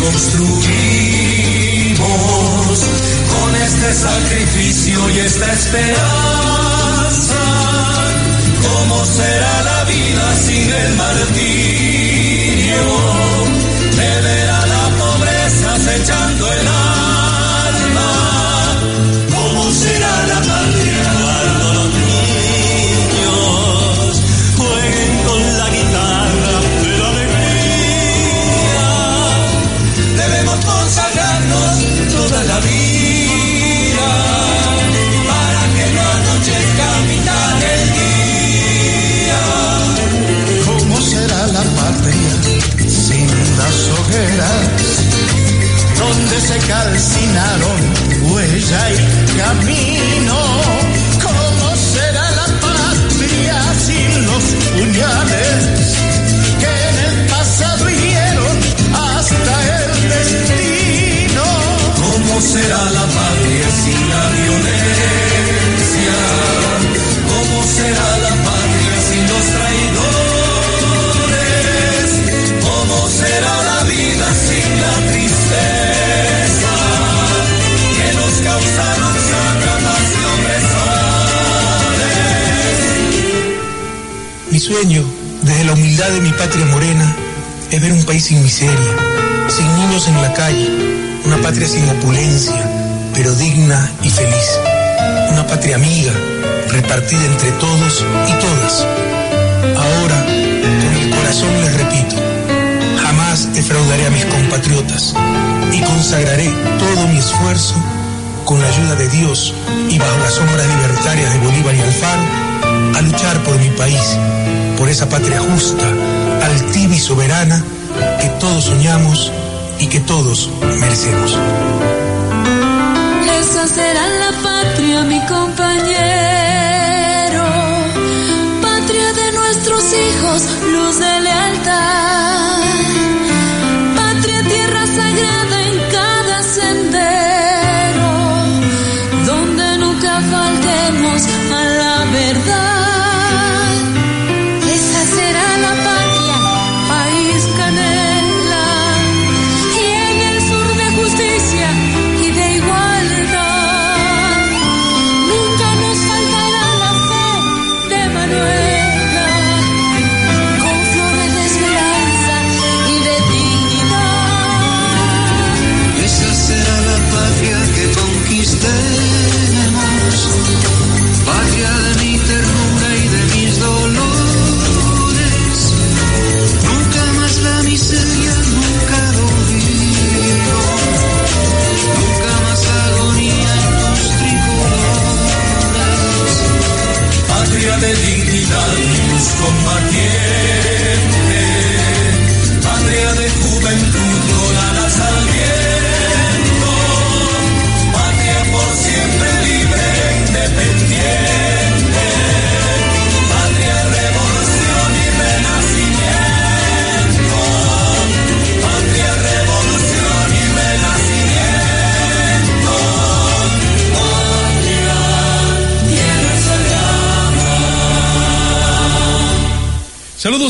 Construimos con este sacrificio y esta esperanza? ¿Cómo será la vida sin el martirio? Se calcinaron huella y camino. ¿Cómo será la patria sin los puñales que en el pasado hirieron hasta el destino? ¿Cómo será la patria sin la violencia? ¿Cómo será la patria sin los sueño, desde la humildad de mi patria morena, es ver un país sin miseria, sin niños en la calle, una patria sin opulencia, pero digna y feliz. Una patria amiga, repartida entre todos y todas. Ahora, con el corazón les repito, jamás defraudaré a mis compatriotas y consagraré todo mi esfuerzo con la ayuda de Dios y bajo las sombras libertarias de Bolívar y Alfaro a luchar por mi país, por esa patria justa, altiva y soberana que todos soñamos y que todos merecemos. Esa será la patria, mi compañero. Patria de nuestros hijos, luz de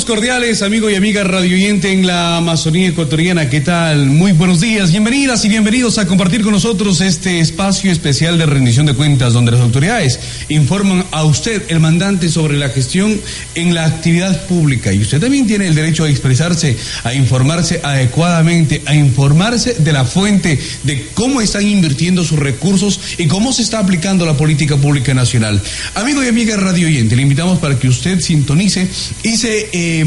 cordiales, amigo y amiga radio oyente en la Amazonía ecuatoriana. ¿Qué tal? Muy buenos días, bienvenidas y bienvenidos a compartir con nosotros este espacio especial de rendición de cuentas donde las autoridades informan a usted, el mandante, sobre la gestión en la actividad pública. Y usted también tiene el derecho a expresarse, a informarse adecuadamente, a informarse de la fuente, de cómo están invirtiendo sus recursos y cómo se está aplicando la política pública nacional. Amigo y amiga radio oyente, le invitamos para que usted sintonice y se eh,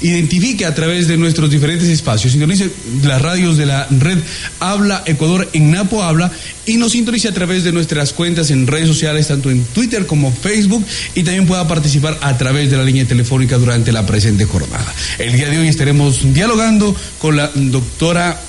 identifique a través de nuestros diferentes espacios. Sintonice las radios de la red Habla Ecuador en Napo Habla y nos sintonice a través de nuestras cuentas en redes sociales, tanto en Twitter como Facebook, y también pueda participar a través de la línea telefónica durante la presente jornada. El día de hoy estaremos dialogando con la doctora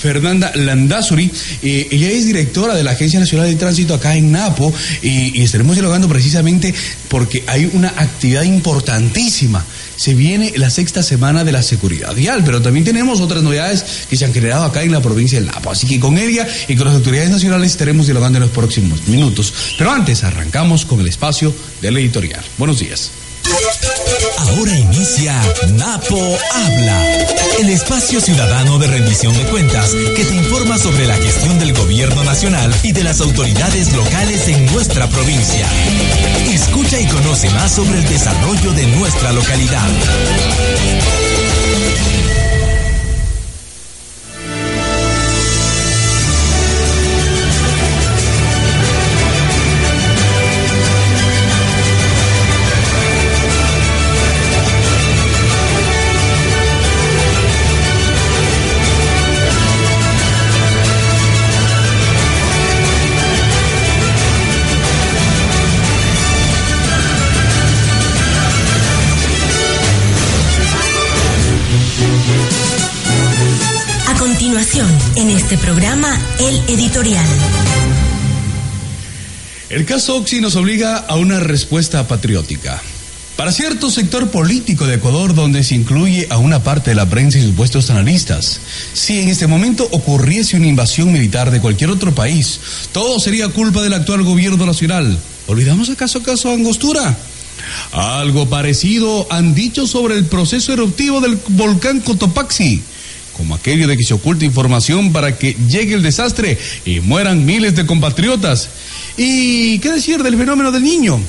Fernanda Landazuri, eh, ella es directora de la Agencia Nacional de Tránsito acá en Napo y, estaremos dialogando precisamente porque hay una actividad importantísima. Se viene la sexta semana de la seguridad vial, pero también tenemos otras novedades que se han generado acá en la provincia del Napo. Así que con ella y con las autoridades nacionales estaremos dialogando en los próximos minutos. Pero antes arrancamos con el espacio del editorial. Buenos días. Ahora inicia Napo Habla, el espacio ciudadano de rendición de cuentas que te informa sobre la gestión del gobierno nacional y de las autoridades locales en nuestra provincia. Escucha y conoce más sobre el desarrollo de nuestra localidad. El Editorial. El caso Oxy nos obliga a una respuesta patriótica. Para cierto sector político de Ecuador, donde se incluye a una parte de la prensa y supuestos analistas, si en este momento ocurriese una invasión militar de cualquier otro país, todo sería culpa del actual gobierno nacional. ¿Olvidamos acaso acaso Angostura? Algo parecido han dicho sobre el proceso eruptivo del volcán Cotopaxi como aquello de que se oculta información para que llegue el desastre y mueran miles de compatriotas. ¿Y qué decir del fenómeno del niño?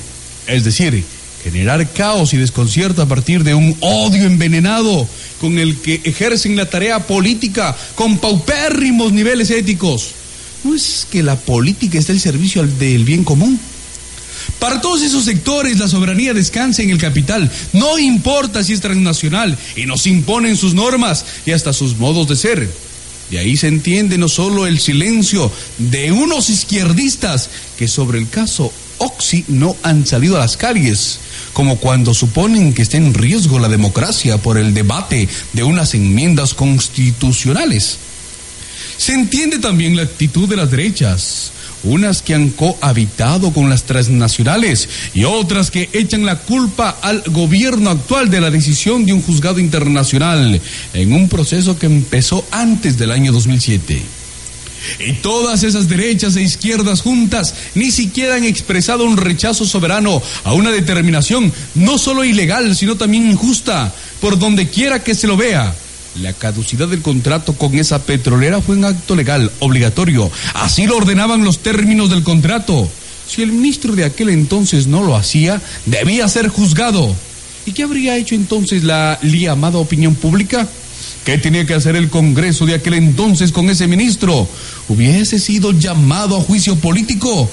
Es decir, generar caos y desconcierto a partir de un odio envenenado con el que ejercen la tarea política con paupérrimos niveles éticos. ¿No es que la política está al servicio del bien común? Para todos esos sectores la soberanía descansa en el capital. No importa si es transnacional y nos imponen sus normas y hasta sus modos de ser. De ahí se entiende no solo el silencio de unos izquierdistas que sobre el caso Oxy no han salido a las calles, como cuando suponen que está en riesgo la democracia por el debate de unas enmiendas constitucionales. Se entiende también la actitud de las derechas, unas que han cohabitado con las transnacionales y otras que echan la culpa al gobierno actual de la decisión de un juzgado internacional en un proceso que empezó antes del año 2007. Y todas esas derechas e izquierdas juntas ni siquiera han expresado un rechazo soberano a una determinación no solo ilegal, sino también injusta, por donde quiera que se lo vea la caducidad del contrato con esa petrolera fue un acto legal, obligatorio. Así lo ordenaban los términos del contrato. Si el ministro de aquel entonces no lo hacía, debía ser juzgado. ¿Y qué habría hecho entonces la llamada opinión pública? ¿Qué tenía que hacer el Congreso de aquel entonces con ese ministro? ¿Hubiese sido llamado a juicio político?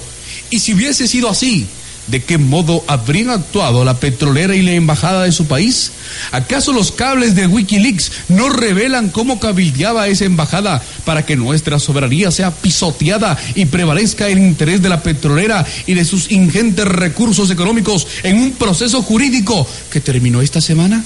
Y si hubiese sido así, ¿De qué modo habrían actuado la petrolera y la embajada de su país? ¿Acaso los cables de Wikileaks no revelan cómo cabildeaba esa embajada para que nuestra soberanía sea pisoteada y prevalezca el interés de la petrolera y de sus ingentes recursos económicos en un proceso jurídico que terminó esta semana?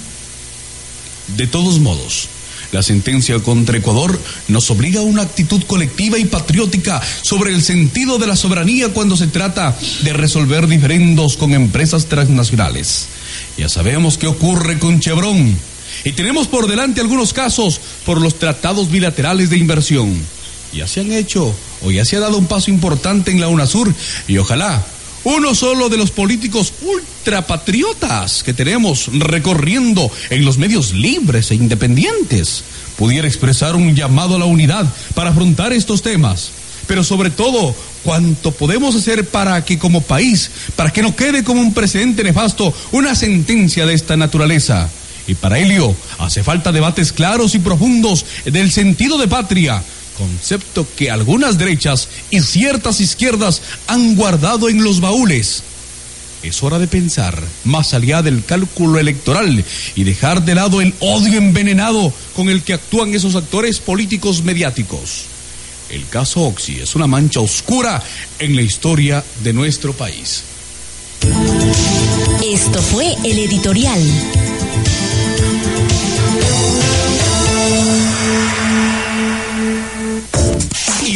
De todos modos, la sentencia contra Ecuador nos obliga a una actitud colectiva y patriótica sobre el sentido de la soberanía cuando se trata de resolver diferendos con empresas transnacionales. Ya sabemos qué ocurre con Chevron y tenemos por delante algunos casos por los tratados bilaterales de inversión. Ya se han hecho o ya se ha dado un paso importante en la UNASUR y ojalá uno solo de los políticos ultrapatriotas que tenemos recorriendo en los medios libres e independientes pudiera expresar un llamado a la unidad para afrontar estos temas. Pero sobre todo, cuánto podemos hacer para que como país, para que no quede como un precedente nefasto una sentencia de esta naturaleza. Y para ello hace falta debates claros y profundos del sentido de patria, concepto que algunas derechas y ciertas izquierdas han guardado en los baúles. es hora de pensar más allá del cálculo electoral y dejar de lado el odio envenenado con el que actúan esos actores políticos mediáticos. El caso Oxy es una mancha oscura en la historia de nuestro país. Esto fue el editorial.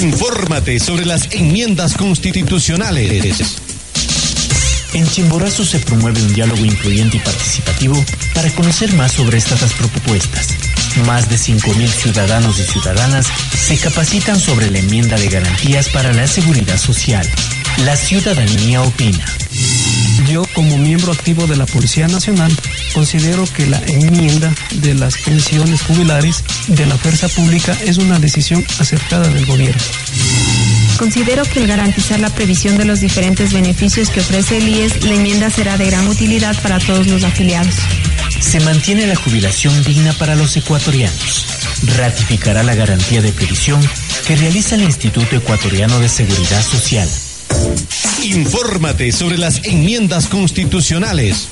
Infórmate sobre las enmiendas constitucionales. En Chimborazo se promueve un diálogo incluyente y participativo para conocer más sobre estas propuestas. Más de 5.000 ciudadanos y ciudadanas se capacitan sobre la enmienda de garantías para la seguridad social. La ciudadanía opina. Yo, como miembro activo de la Policía Nacional, considero que la enmienda de las pensiones jubilares de la fuerza pública es una decisión acertada del gobierno. Considero que al garantizar la previsión de los diferentes beneficios que ofrece el IES, la enmienda será de gran utilidad para todos los afiliados. Se mantiene la jubilación digna para los ecuatorianos. Ratificará la garantía de previsión que realiza el Instituto Ecuatoriano de Seguridad Social. Infórmate sobre las enmiendas constitucionales.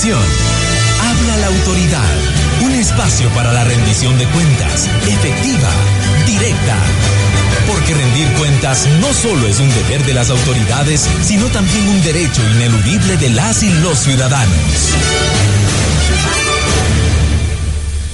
Habla la autoridad. Un espacio para la rendición de cuentas, efectiva, directa. Porque rendir cuentas no solo es un deber de las autoridades, sino también un derecho ineludible de las y los ciudadanos.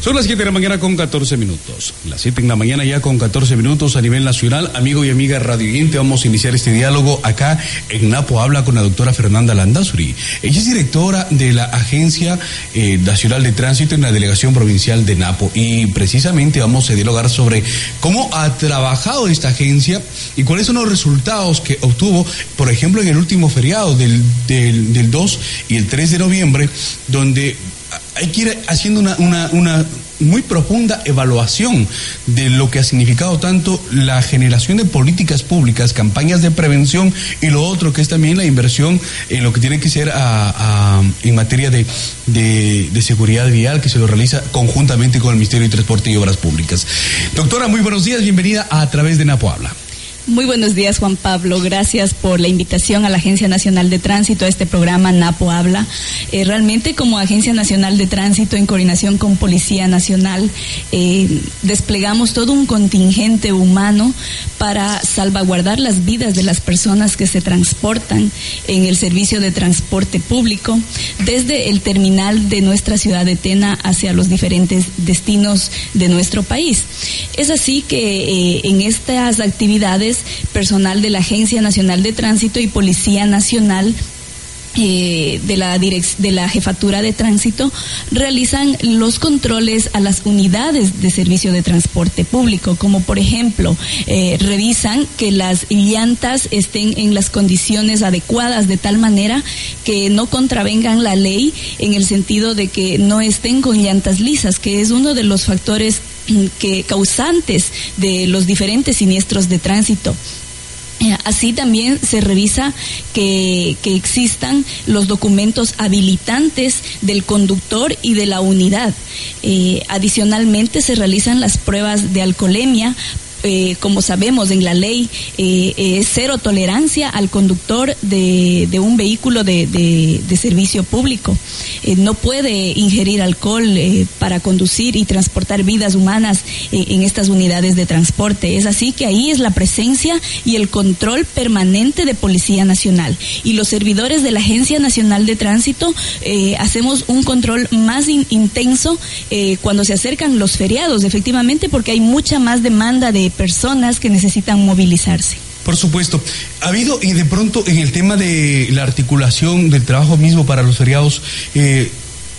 Son las 7 de la mañana con 14 minutos. Las 7 de la mañana ya con 14 minutos a nivel nacional. Amigo y amiga radioyente, vamos a iniciar este diálogo acá en Napo. Habla con la doctora Fernanda Landazuri. Ella es directora de la Agencia eh, Nacional de Tránsito en la Delegación Provincial de Napo. Y precisamente vamos a dialogar sobre cómo ha trabajado esta agencia y cuáles son los resultados que obtuvo, por ejemplo, en el último feriado del, del, del 2 y el 3 de noviembre, donde hay que ir haciendo una, una, una, muy profunda evaluación de lo que ha significado tanto la generación de políticas públicas, campañas de prevención y lo otro que es también la inversión en lo que tiene que ser a, a, en materia de, de, seguridad vial que se lo realiza conjuntamente con el Ministerio de Transporte y Obras Públicas. Doctora, muy buenos días, bienvenida a, a través de Napo Habla. Muy buenos días, Juan Pablo. Gracias por la invitación a la Agencia Nacional de Tránsito a este programa Napo Habla. Eh, realmente, como Agencia Nacional de Tránsito, en coordinación con Policía Nacional, eh, desplegamos todo un contingente humano para salvaguardar las vidas de las personas que se transportan en el servicio de transporte público desde el terminal de nuestra ciudad de Tena hacia los diferentes destinos de nuestro país. Es así que eh, en estas actividades personal de la Agencia Nacional de Tránsito y Policía Nacional eh, de, la de la jefatura de tránsito realizan los controles a las unidades de servicio de transporte público, como por ejemplo eh, revisan que las llantas estén en las condiciones adecuadas de tal manera que no contravengan la ley en el sentido de que no estén con llantas lisas, que es uno de los factores que causantes de los diferentes siniestros de tránsito. Así también se revisa que, que, existan los documentos habilitantes del conductor y de la unidad. Eh, adicionalmente se realizan las pruebas de alcoholemia eh, como sabemos en la ley, eh, es cero tolerancia al conductor de, un vehículo de, servicio público. Eh, no puede ingerir alcohol eh, para conducir y transportar vidas humanas eh, en estas unidades de transporte. Es así que ahí es la presencia y el control permanente de Policía Nacional. Y los servidores de la Agencia Nacional de Tránsito hacemos un control más in, intenso cuando se acercan los feriados, efectivamente, porque hay mucha más demanda de personas que necesitan movilizarse. Por supuesto. Ha habido, y de pronto, en el tema de la articulación del trabajo mismo para los feriados, eh,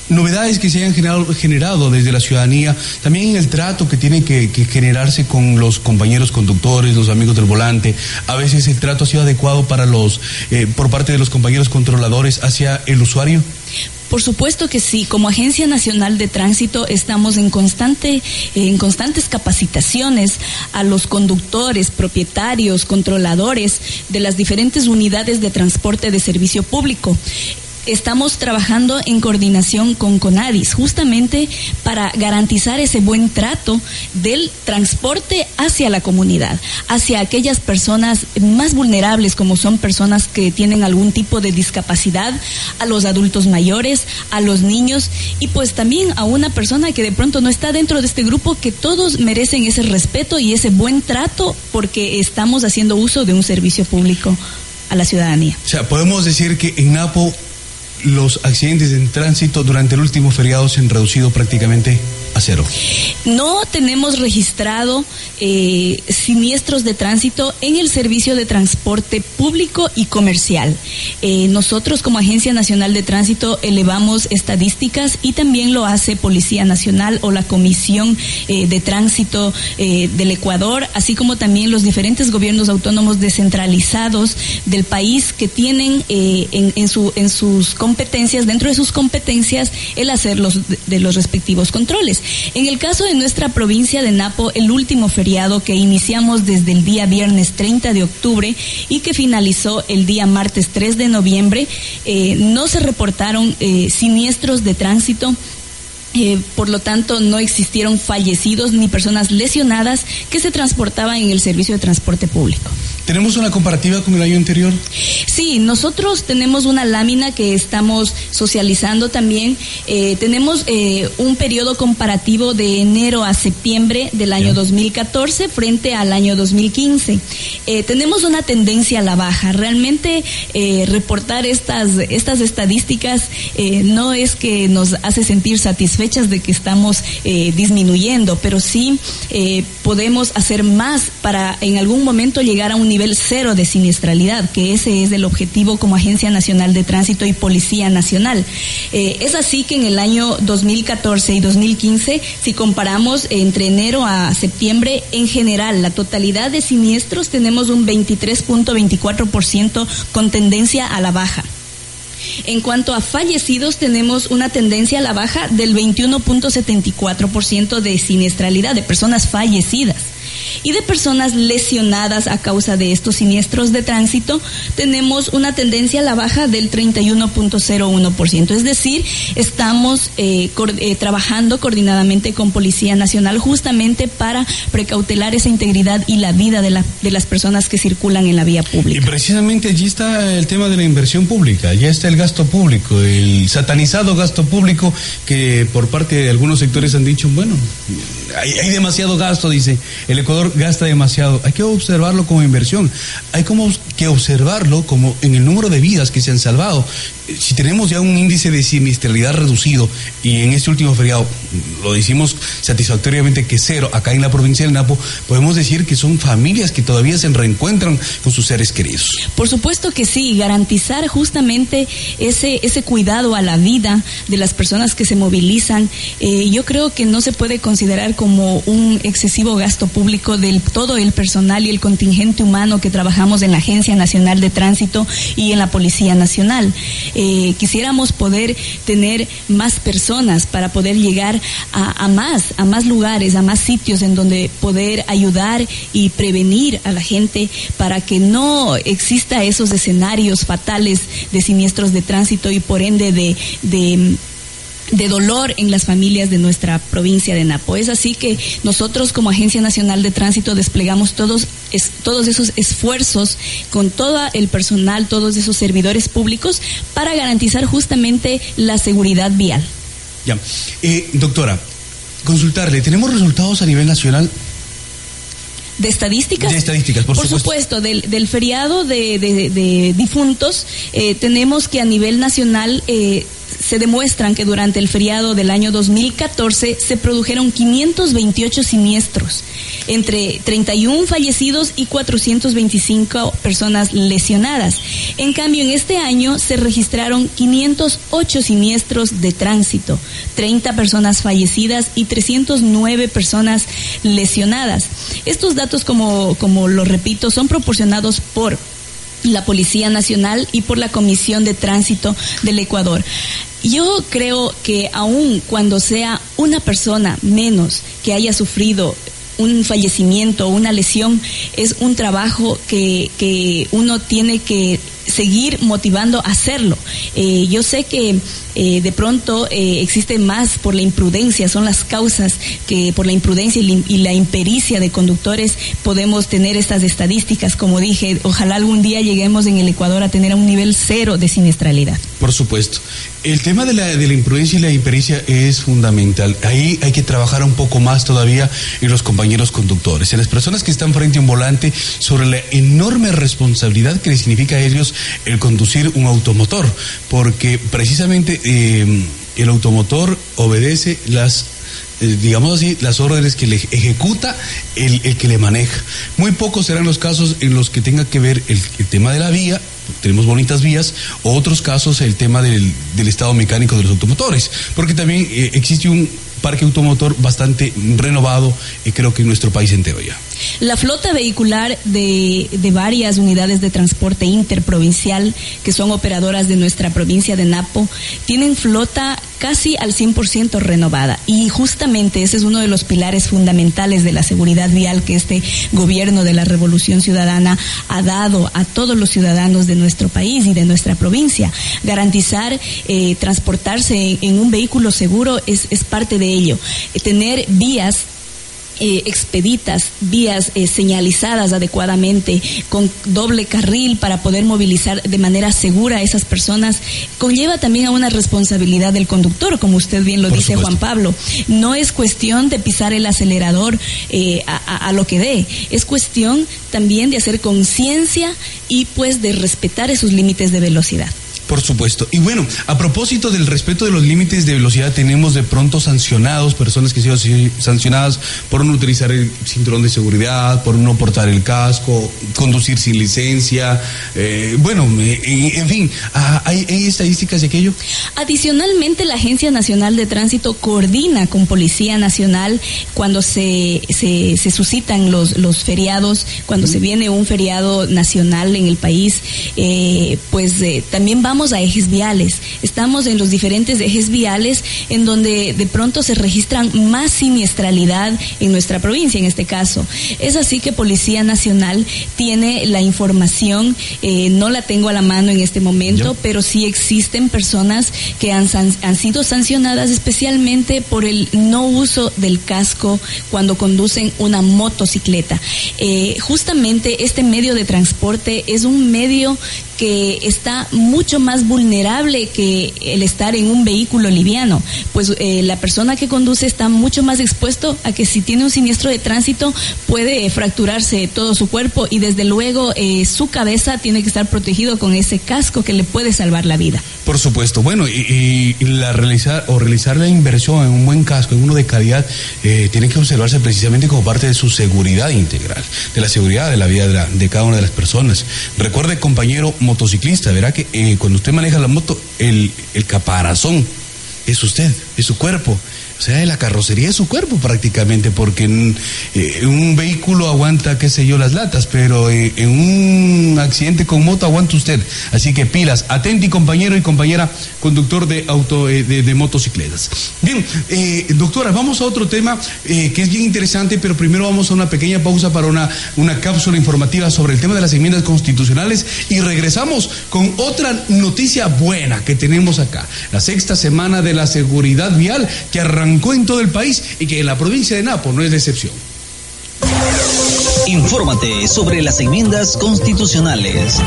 novedades que se hayan generado, generado, desde la ciudadanía, también en el trato que tiene que, que, generarse con los compañeros conductores, los amigos del volante. A veces el trato ha sido adecuado para los, eh, por parte de los compañeros controladores hacia el usuario. Por supuesto que sí. Como Agencia Nacional de Tránsito estamos en constante, en constantes capacitaciones a los conductores, propietarios, controladores de las diferentes unidades de transporte de servicio público estamos trabajando en coordinación con CONADIS, justamente para garantizar ese buen trato del transporte hacia la comunidad, hacia aquellas personas más vulnerables, como son personas que tienen algún tipo de discapacidad, a los adultos mayores, a los niños y pues también a una persona que de pronto no está dentro de este grupo, que todos merecen ese respeto y ese buen trato porque estamos haciendo uso de un servicio público a la ciudadanía. O sea, podemos decir que en Napo los accidentes en tránsito durante el último feriado se han reducido prácticamente cero. No tenemos registrado eh, siniestros de tránsito en el servicio de transporte público y comercial. Eh, nosotros como Agencia Nacional de Tránsito elevamos estadísticas y también lo hace Policía Nacional o la Comisión eh, de Tránsito del Ecuador, así como también los diferentes gobiernos autónomos descentralizados del país que tienen en, en, su, en sus competencias, dentro de sus competencias, el hacer los, de los respectivos controles. En el caso de nuestra provincia de Napo, el último feriado que iniciamos desde el día viernes 30 de octubre y que finalizó el día martes 3 de noviembre, eh, no se reportaron eh, siniestros de tránsito. Eh, por lo tanto, no existieron fallecidos ni personas lesionadas que se transportaban en el servicio de transporte público. ¿Tenemos una comparativa con el año anterior? Sí, nosotros tenemos una lámina que estamos socializando también. Eh, tenemos eh, un periodo comparativo de enero a septiembre del año 2014 frente al año 2015. Eh, tenemos una tendencia a la baja. Realmente reportar estas, estas estadísticas no es que nos hace sentir satisfechas de que estamos disminuyendo, pero sí podemos hacer más para en algún momento llegar a un nivel cero de siniestralidad, que ese es el objetivo como Agencia Nacional de Tránsito y Policía Nacional. Eh, es así que en el año 2014 y 2015, si comparamos entre enero a septiembre, en general, la totalidad de siniestros tenemos un 23.24% con tendencia a la baja. En cuanto a fallecidos, tenemos una tendencia a la baja del 21.74% de siniestralidad de personas fallecidas y de personas lesionadas a causa de estos siniestros de tránsito, tenemos una tendencia a la baja del 31.01%. Es decir, estamos eh, eh, trabajando coordinadamente con Policía Nacional justamente para precautelar esa integridad y la vida de, la, de las personas que circulan en la vía pública. Y precisamente allí está el tema de la inversión pública, ya está el gasto público, el satanizado gasto público que por parte de algunos sectores han dicho, bueno, hay, hay demasiado gasto, dice, el Ecuador gasta demasiado. Hay que observarlo como inversión. Hay como que observarlo como en el número de vidas que se han salvado si tenemos ya un índice de siniestralidad reducido y en este último feriado lo decimos satisfactoriamente que cero acá en la provincia del Napo, podemos decir que son familias que todavía se reencuentran con sus seres queridos. Por supuesto que sí, garantizar justamente ese, ese cuidado a la vida de las personas que se movilizan, eh, yo creo que no se puede considerar como un excesivo gasto público del todo el personal y el contingente humano que trabajamos en la Agencia Nacional de Tránsito y en la Policía Nacional. Eh, quisiéramos poder tener más personas para poder llegar a, más, a más lugares, a más sitios en donde poder ayudar y prevenir a la gente para que no exista esos escenarios fatales de siniestros de tránsito y por ende de de dolor en las familias de nuestra provincia de Napo. Es así que nosotros como Agencia Nacional de Tránsito desplegamos todos, todos esos esfuerzos con todo el personal, todos esos servidores públicos para garantizar justamente la seguridad vial. Ya. Eh, doctora, consultarle, ¿tenemos resultados a nivel nacional de estadísticas. De estadísticas, por, por supuesto. del, del, feriado de, de, difuntos, eh, tenemos que a nivel nacional eh, se demuestran que durante el feriado del año 2014 se produjeron 528 siniestros, entre 31 fallecidos y 425 personas lesionadas. En cambio, en este año se registraron 508 siniestros de tránsito, 30 personas fallecidas y 309 personas lesionadas. Estos datos, como, como lo repito, son proporcionados por la Policía Nacional y por la Comisión de Tránsito del Ecuador. Yo creo que aun cuando sea una persona menos que haya sufrido un fallecimiento o una lesión, es un trabajo que, que uno tiene que seguir motivando a hacerlo. Eh, yo sé que eh, de pronto eh, existe más por la imprudencia, son las causas que por la imprudencia y, la impericia de conductores podemos tener estas estadísticas. Como dije, ojalá algún día lleguemos en el Ecuador a tener un nivel cero de siniestralidad. Por supuesto. El tema de la, de la imprudencia y la impericia es fundamental. Ahí hay que trabajar un poco más todavía en los compañeros conductores, en las personas que están frente a un volante, sobre la enorme responsabilidad que les significa a ellos el conducir un automotor, porque precisamente eh, el automotor obedece las eh, digamos así, las órdenes que le ejecuta el, que le maneja. Muy pocos serán los casos en los que tenga que ver el, tema de la vía, tenemos bonitas vías, o otros casos el tema del, estado mecánico de los automotores, porque también eh, existe un parque automotor bastante renovado, y creo que en nuestro país entero ya. La flota vehicular de, de, varias unidades de transporte interprovincial que son operadoras de nuestra provincia de Napo tienen flota casi al 100% renovada y justamente ese es uno de los pilares fundamentales de la seguridad vial que este gobierno de la Revolución Ciudadana ha dado a todos los ciudadanos de nuestro país y de nuestra provincia. Garantizar eh, transportarse en, un vehículo seguro es, es parte de ello. tener vías eh, expeditas, vías eh, señalizadas adecuadamente, con doble carril para poder movilizar de manera segura a esas personas, conlleva también a una responsabilidad del conductor, como usted bien lo dice Juan Pablo. No es cuestión de pisar el acelerador eh, a, a lo que dé, es cuestión también de hacer conciencia y pues de respetar esos límites de velocidad. Por supuesto. Y bueno, a propósito del respeto de los límites de velocidad, tenemos de pronto sancionados, personas que han sido sancionadas por no utilizar el cinturón de seguridad, por no portar el casco, conducir sin licencia. Eh, bueno, eh, en fin, ah, ¿hay, estadísticas de aquello? Adicionalmente, la Agencia Nacional de Tránsito coordina con Policía Nacional cuando se, se, suscitan los, los feriados, cuando se viene un feriado nacional en el país, eh, pues también vamos a ejes viales, estamos en los diferentes ejes viales en donde de pronto se registran más siniestralidad en nuestra provincia, en este caso. Es así que Policía Nacional tiene la información, eh, no la tengo a la mano en este momento, pero sí existen personas que han, han sido sancionadas especialmente por el no uso del casco cuando conducen una motocicleta. Eh, justamente este medio de transporte es un medio que está mucho más vulnerable que el estar en un vehículo liviano, pues eh, la persona que conduce está mucho más expuesto a que si tiene un siniestro de tránsito puede fracturarse todo su cuerpo y desde luego eh, su cabeza tiene que estar protegido con ese casco que le puede salvar la vida. Por supuesto, bueno, y, la realizar o realizar la inversión en un buen casco, en uno de calidad, eh, tiene que observarse precisamente como parte de su seguridad integral, de la seguridad de la vida de, de cada una de las personas. Recuerde, compañero, motociclista, verá que eh, cuando usted maneja la moto, el, el caparazón es usted, es su cuerpo. O sea, la carrocería es su cuerpo prácticamente, porque en, eh, un vehículo aguanta, qué sé yo, las latas, pero eh, en un accidente con moto aguanta usted. Así que pilas, atenti compañero y compañera conductor de auto eh, de, motocicletas. Bien, doctora, vamos a otro tema que es bien interesante, pero primero vamos a una pequeña pausa para una, una cápsula informativa sobre el tema de las enmiendas constitucionales y regresamos con otra noticia buena que tenemos acá. La sexta semana de la seguridad vial que arrancó en todo el país y que en la provincia de Napo no es de excepción. Infórmate sobre las enmiendas constitucionales.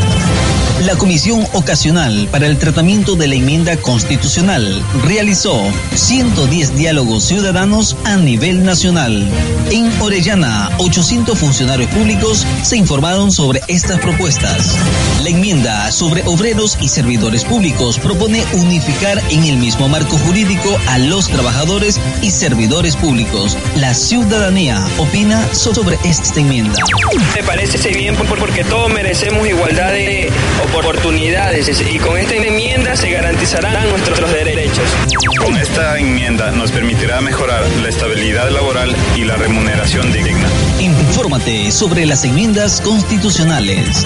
La Comisión Ocasional para el Tratamiento de la Enmienda Constitucional realizó 110 diálogos ciudadanos a nivel nacional. En Orellana, 800 funcionarios públicos se informaron sobre estas propuestas. La enmienda sobre obreros y servidores públicos propone unificar en el mismo marco jurídico a los trabajadores y servidores públicos. La ciudadanía opina sobre esta enmienda. Me parece bien porque todos merecemos igualdad de oportunidades y con esta enmienda se garantizarán nuestros derechos. Con esta enmienda nos permitirá mejorar la estabilidad laboral y la remuneración digna. Infórmate sobre las enmiendas constitucionales.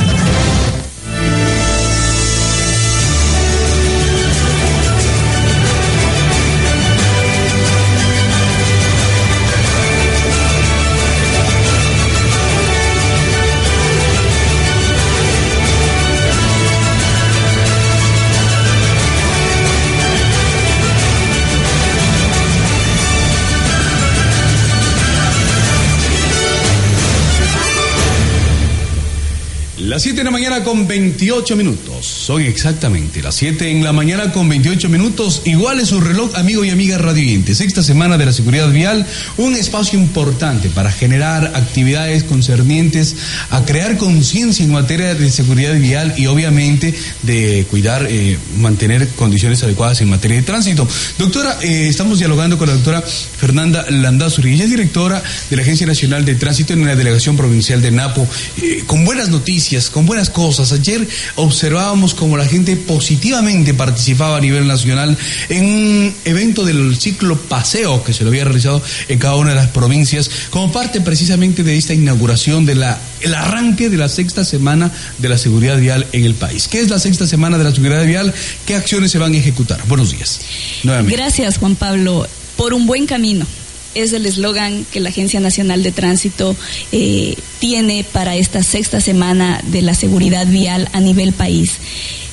Las 7 de la mañana con 28 minutos. Son exactamente las 7 en la mañana con 28 minutos. Igual es su reloj, amigo y amiga radiantes. Sexta semana de la seguridad vial, un espacio importante para generar actividades concernientes a crear conciencia en materia de seguridad vial y obviamente de cuidar, eh, mantener condiciones adecuadas en materia de tránsito. Doctora, eh, estamos dialogando con la doctora Fernanda Landazuri. Ella es directora de la Agencia Nacional de Tránsito en la Delegación Provincial de Napo, eh, con buenas noticias con buenas cosas. Ayer observábamos como la gente positivamente participaba a nivel nacional en un evento del ciclo paseo que se lo había realizado en cada una de las provincias, como parte precisamente de esta inauguración de la el arranque de la sexta semana de la seguridad vial en el país. ¿Qué es la sexta semana de la seguridad vial? ¿Qué acciones se van a ejecutar? Buenos días. Gracias, Juan Pablo. Por un buen camino es el eslogan que la Agencia Nacional de Tránsito eh, tiene para esta sexta semana de la seguridad vial a nivel país.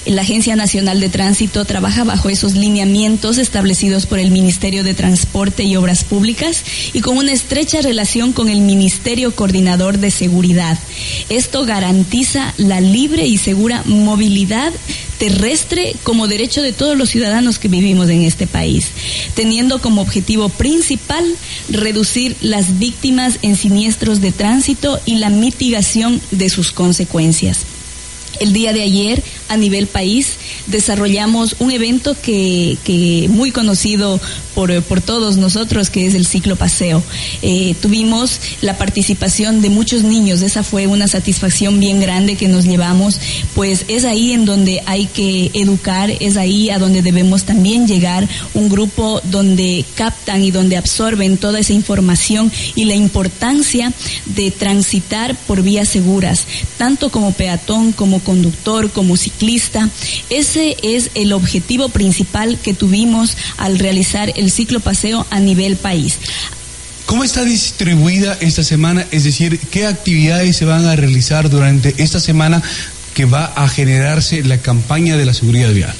La Agencia Nacional de Tránsito trabaja bajo esos lineamientos establecidos por el Ministerio de Transporte y Obras Públicas y con una estrecha relación con el Ministerio Coordinador de Seguridad. Esto garantiza la libre y segura movilidad terrestre como derecho de todos los ciudadanos que vivimos en este país, teniendo como objetivo principal reducir las víctimas en siniestros de tránsito y la mitigación de sus consecuencias. El día de ayer, a nivel país, desarrollamos un evento que, muy conocido por, por, todos nosotros, que es el ciclo paseo. Eh, tuvimos la participación de muchos niños, esa fue una satisfacción bien grande que nos llevamos, pues es ahí en donde hay que educar, es ahí a donde debemos también llegar, un grupo donde captan y donde absorben toda esa información y la importancia de transitar por vías seguras, tanto como peatón, como conductor, como ciclista. Ese es el objetivo principal que tuvimos al realizar el ciclo paseo a nivel país. ¿Cómo está distribuida esta semana? Es decir, ¿qué actividades se van a realizar durante esta semana que va a generarse la campaña de la seguridad vial?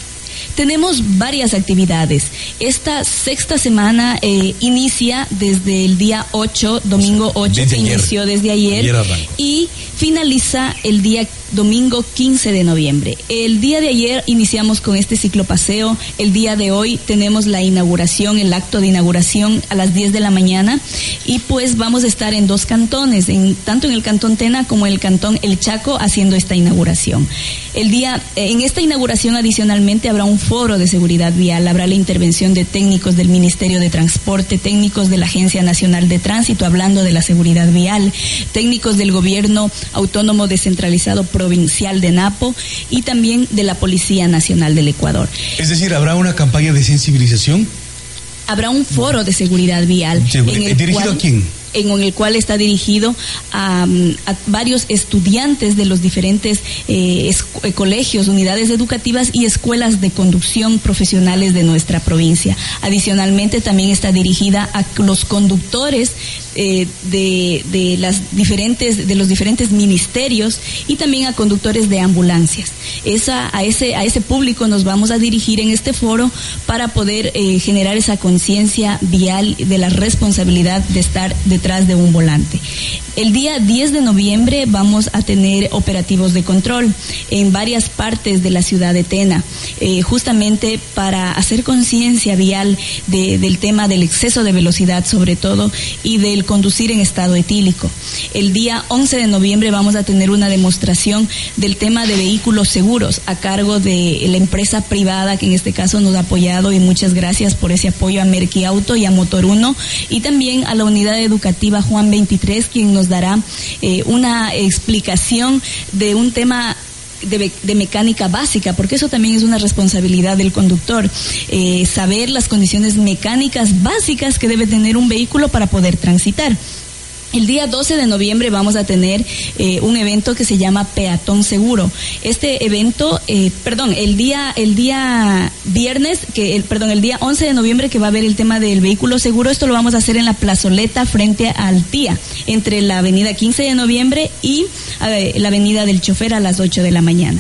Tenemos varias actividades. Esta sexta semana eh, inicia desde el día 8, domingo 8, que inició desde ayer, y finaliza el día domingo 15 de noviembre. El día de ayer iniciamos con este ciclo paseo. El día de hoy tenemos la inauguración, el acto de inauguración a las 10 de la mañana. Y pues vamos a estar en dos cantones, en, tanto en el cantón Tena como en el cantón El Chaco, haciendo esta inauguración. El día, eh, en esta inauguración adicionalmente habrá un foro de seguridad vial, habrá la intervención de técnicos del Ministerio de Transporte, técnicos de la Agencia Nacional de Tránsito, hablando de la seguridad vial, técnicos del gobierno autónomo descentralizado provincial de Napo y también de la Policía Nacional del Ecuador. Es decir, ¿habrá una campaña de sensibilización? Habrá un foro de seguridad vial. ¿Dirigido a quién? en el cual está dirigido a, varios estudiantes de los diferentes eh, eh, colegios, unidades educativas y escuelas de conducción profesionales de nuestra provincia. Adicionalmente, también está dirigida a los conductores eh, de, de, las diferentes, de los diferentes ministerios y también a conductores de ambulancias. Esa, a, ese, a ese público nos vamos a dirigir en este foro para poder generar esa conciencia vial de la responsabilidad de estar de detrás de un volante. El día 10 de noviembre vamos a tener operativos de control en varias partes de la ciudad de Tena, eh, justamente para hacer conciencia vial del tema del exceso de velocidad sobre todo y del conducir en estado etílico. El día 11 de noviembre vamos a tener una demostración del tema de vehículos seguros a cargo de la empresa privada que en este caso nos ha apoyado y muchas gracias por ese apoyo a Merki Auto y a Motor 1 y también a la unidad educativa Juan 23 quien nos dará eh, una explicación de un tema de, mecánica básica, porque eso también es una responsabilidad del conductor, eh, saber las condiciones mecánicas básicas que debe tener un vehículo para poder transitar. El día 12 de noviembre vamos a tener eh, un evento que se llama Peatón Seguro. Este evento, eh, perdón, el día el día viernes, que el, perdón, el día 11 de noviembre que va a haber el tema del vehículo seguro, esto lo vamos a hacer en la plazoleta frente al TIA, entre la avenida 15 de noviembre y la avenida del chofer a las 8 de la mañana.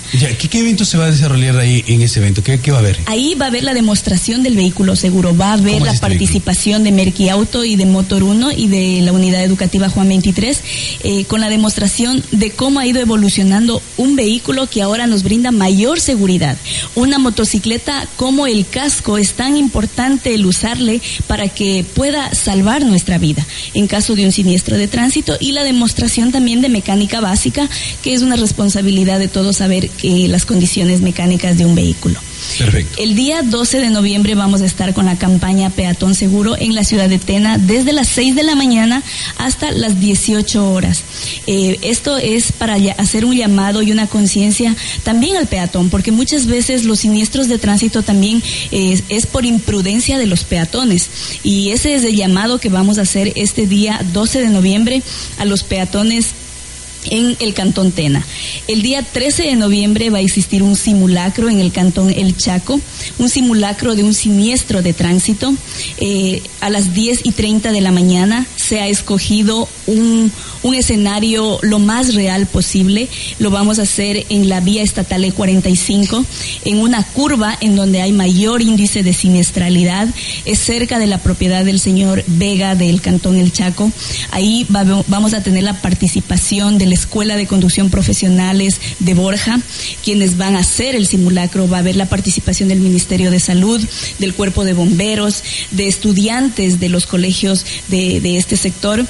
¿qué, evento se va a desarrollar ahí en ese evento? ¿Qué, va a haber? Ahí va a haber la demostración del vehículo seguro, va a haber la este participación de Merki Auto y de Motor 1 y de la unidad educativa Deportiva Juan 23, eh, con la demostración de cómo ha ido evolucionando un vehículo que ahora nos brinda mayor seguridad. Una motocicleta como el casco es tan importante el usarle para que pueda salvar nuestra vida en caso de un siniestro de tránsito y la demostración también de mecánica básica, que es una responsabilidad de todos saber que las condiciones mecánicas de un vehículo. Perfecto. El día 12 de noviembre vamos a estar con la campaña Peatón Seguro en la ciudad de Tena desde las 6 de la mañana hasta las 18 horas. Eh, esto es para hacer un llamado y una conciencia también al peatón, porque muchas veces los siniestros de tránsito también eh, es por imprudencia de los peatones. Y ese es el llamado que vamos a hacer este día 12 de noviembre a los peatones en el Cantón Tena. El día 13 de noviembre va a existir un simulacro en el Cantón El Chaco, un simulacro de un siniestro de tránsito. Eh, a las 10 y 30 de la mañana se ha escogido un, un escenario lo más real posible. Lo vamos a hacer en la vía estatal E45, en una curva en donde hay mayor índice de siniestralidad. Es cerca de la propiedad del señor Vega del Cantón El Chaco. Ahí vamos a tener la participación de la Escuela de Conducción Profesionales de Borja, quienes van a hacer el simulacro. Va a haber la participación del Ministerio de Salud, del Cuerpo de Bomberos, de estudiantes de los colegios de, de este sector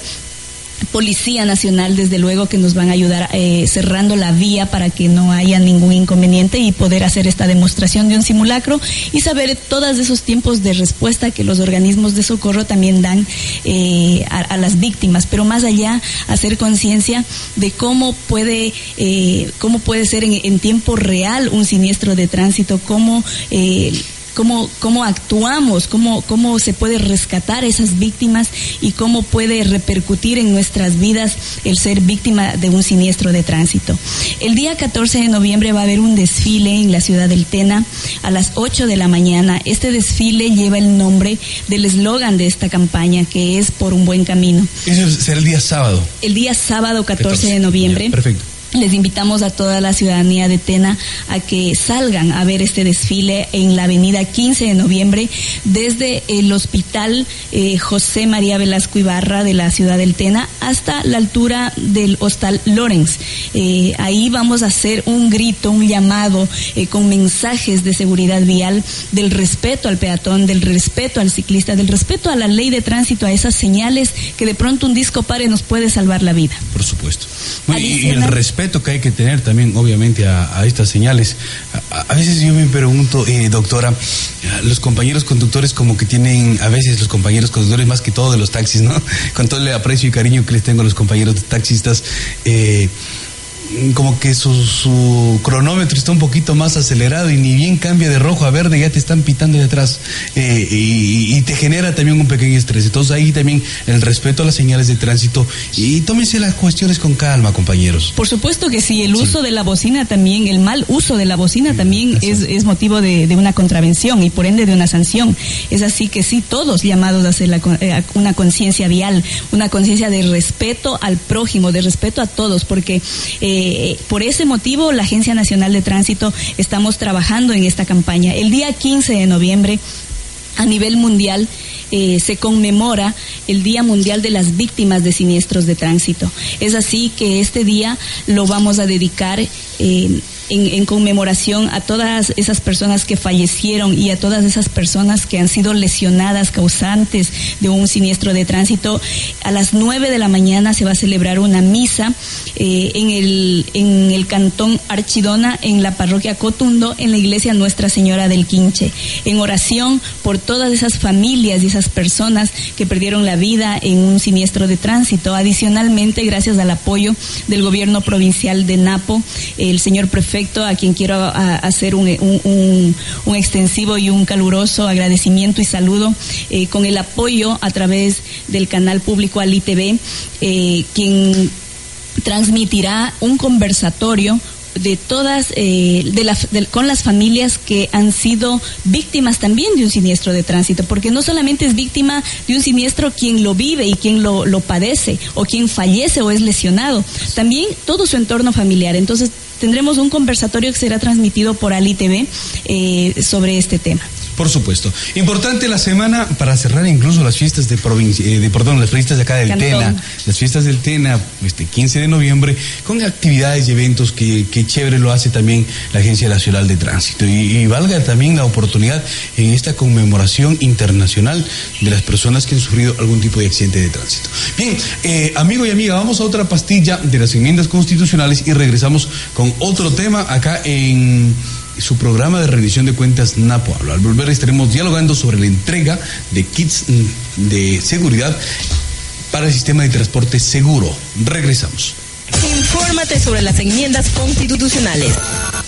Policía Nacional, desde luego, que nos van a ayudar eh, cerrando la vía para que no haya ningún inconveniente y poder hacer esta demostración de un simulacro y saber todos esos tiempos de respuesta que los organismos de socorro también dan eh, a, las víctimas. Pero más allá, hacer conciencia de cómo puede, eh, cómo puede ser en, en, tiempo real un siniestro de tránsito, cómo cómo, cómo actuamos, cómo, cómo se puede rescatar a esas víctimas y cómo puede repercutir en nuestras vidas el ser víctima de un siniestro de tránsito. El día 14 de noviembre va a haber un desfile en la ciudad del Tena a las 8 de la mañana. Este desfile lleva el nombre del eslogan de esta campaña, que es Por un buen camino. Eso será el día sábado. El día sábado 14, de noviembre. perfecto les invitamos a toda la ciudadanía de Tena a que salgan a ver este desfile en la avenida 15 de noviembre desde el hospital eh, José María Velasco Ibarra de la ciudad del Tena hasta la altura del hostal Lorenz. Eh, ahí vamos a hacer un grito, un llamado eh, con mensajes de seguridad vial, del respeto al peatón, del respeto al ciclista, del respeto a la ley de tránsito, a esas señales que de pronto un disco pare nos puede salvar la vida. Por supuesto. y el respeto que hay que tener también, obviamente, a, estas señales. A, veces yo me pregunto, eh, doctora, los compañeros conductores como que tienen, a veces los compañeros conductores más que todo de los taxis, ¿no? Con todo el aprecio y cariño que les tengo a los compañeros taxistas, eh, como que su, cronómetro está un poquito más acelerado y ni bien cambia de rojo a verde, ya te están pitando de atrás eh, y, te genera también un pequeño estrés. Entonces ahí también el respeto a las señales de tránsito y tómense las cuestiones con calma, compañeros. Por supuesto que sí, el uso de la bocina también, el mal uso de la bocina también es, es, motivo de, una contravención y por ende de una sanción. Es así que sí, todos llamados a hacer eh, una conciencia vial, una conciencia de respeto al prójimo, de respeto a todos, porque... Eh, eh, por ese motivo, la Agencia Nacional de Tránsito estamos trabajando en esta campaña. El día 15 de noviembre, a nivel mundial, eh, se conmemora el Día Mundial de las Víctimas de Siniestros de Tránsito. Es así que este día lo vamos a dedicar eh, en, conmemoración a todas esas personas que fallecieron y a todas esas personas que han sido lesionadas causantes de un siniestro de tránsito. A las nueve de la mañana se va a celebrar una misa eh, en, el, en el cantón Archidona, en la parroquia Cotundo, en la iglesia Nuestra Señora del Quinche, en oración por todas esas familias y esas personas que perdieron la vida en un siniestro de tránsito. Adicionalmente, gracias al apoyo del gobierno provincial de Napo, el señor prefecto a quien quiero hacer un, un, extensivo y un caluroso agradecimiento y saludo eh, con el apoyo a través del canal público AliTV, eh, quien transmitirá un conversatorio de todas, eh, de con las familias que han sido víctimas también de un siniestro de tránsito, porque no solamente es víctima de un siniestro quien lo vive y quien lo, lo padece, o quien fallece o es lesionado, también todo su entorno familiar. Entonces, tendremos un conversatorio que será transmitido por Ali TV eh, sobre este tema. Por supuesto. Importante la semana para cerrar incluso las fiestas de provincia, eh, de, perdón, las fiestas de acá del Cantón. Tena, las fiestas del Tena, este 15 de noviembre, con actividades y eventos que, que chévere lo hace también la Agencia Nacional de Tránsito. Y, y valga también la oportunidad en esta conmemoración internacional de las personas que han sufrido algún tipo de accidente de tránsito. Bien, eh, amigo y amiga, vamos a otra pastilla de las enmiendas constitucionales y regresamos con otro tema acá en su programa de rendición de cuentas Napo. Al volver estaremos dialogando sobre la entrega de kits mm, de seguridad para el sistema de transporte seguro. Regresamos. Infórmate sobre las enmiendas constitucionales.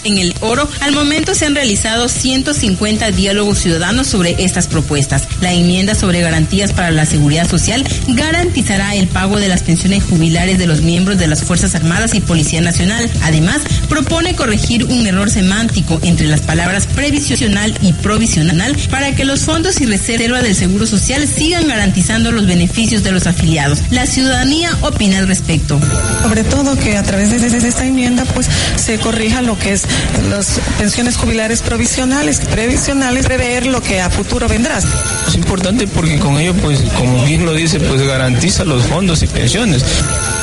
En el Oro, al momento se han realizado 150 diálogos ciudadanos sobre estas propuestas. La enmienda sobre garantías para la seguridad social garantizará el pago de las pensiones jubilares de los miembros de las Fuerzas Armadas y Policía Nacional. Además, propone corregir un error semántico entre las palabras previsional y provisional para que los fondos y reservas del Seguro Social sigan garantizando los beneficios de los afiliados. La ciudadanía opina al respecto. sobre todo que a través de, de- esta enmienda pues se corrija lo que es las pensiones jubilares provisionales, previsionales, prever lo que a futuro vendrá. Es importante porque con ello, pues, como bien lo dice, pues garantiza los fondos y pensiones.